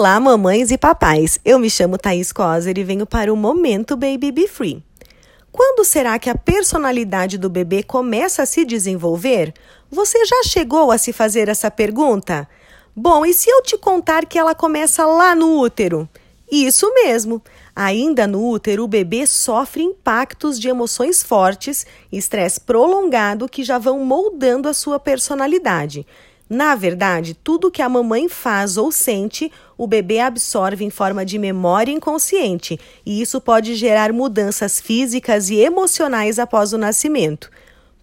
Olá, mamães e papais. Eu me chamo Thaís Coser e venho para o Momento Baby Be Free. Quando será que a personalidade do bebê começa a se desenvolver? Você já chegou a se fazer essa pergunta? Bom, e se eu te contar que ela começa lá no útero? Isso mesmo. Ainda no útero, o bebê sofre impactos de emoções fortes, estresse prolongado que já vão moldando a sua personalidade. Na verdade, tudo que a mamãe faz ou sente, o bebê absorve em forma de memória inconsciente, e isso pode gerar mudanças físicas e emocionais após o nascimento.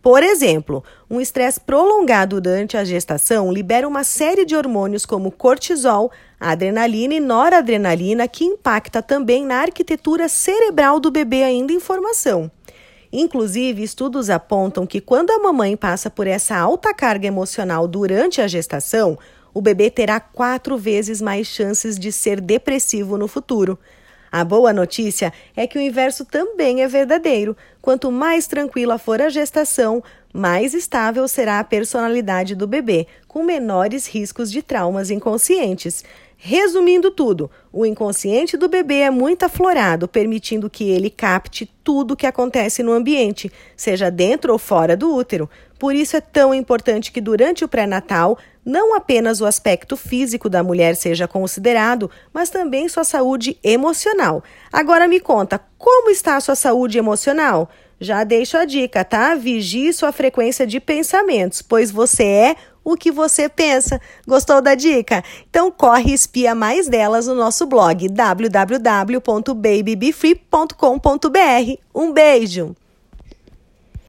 Por exemplo, um estresse prolongado durante a gestação libera uma série de hormônios como cortisol, adrenalina e noradrenalina que impacta também na arquitetura cerebral do bebê ainda em formação. Inclusive, estudos apontam que quando a mamãe passa por essa alta carga emocional durante a gestação, o bebê terá quatro vezes mais chances de ser depressivo no futuro. A boa notícia é que o inverso também é verdadeiro. Quanto mais tranquila for a gestação, mais estável será a personalidade do bebê, com menores riscos de traumas inconscientes. Resumindo tudo, o inconsciente do bebê é muito aflorado, permitindo que ele capte tudo o que acontece no ambiente, seja dentro ou fora do útero. Por isso é tão importante que durante o pré-natal, não apenas o aspecto físico da mulher seja considerado, mas também sua saúde emocional. Agora me conta, como está a sua saúde emocional? Já deixo a dica, tá? Vigie sua frequência de pensamentos, pois você é o que você pensa. Gostou da dica? Então corre e espia mais delas no nosso blog www.babybefree.com.br. Um beijo!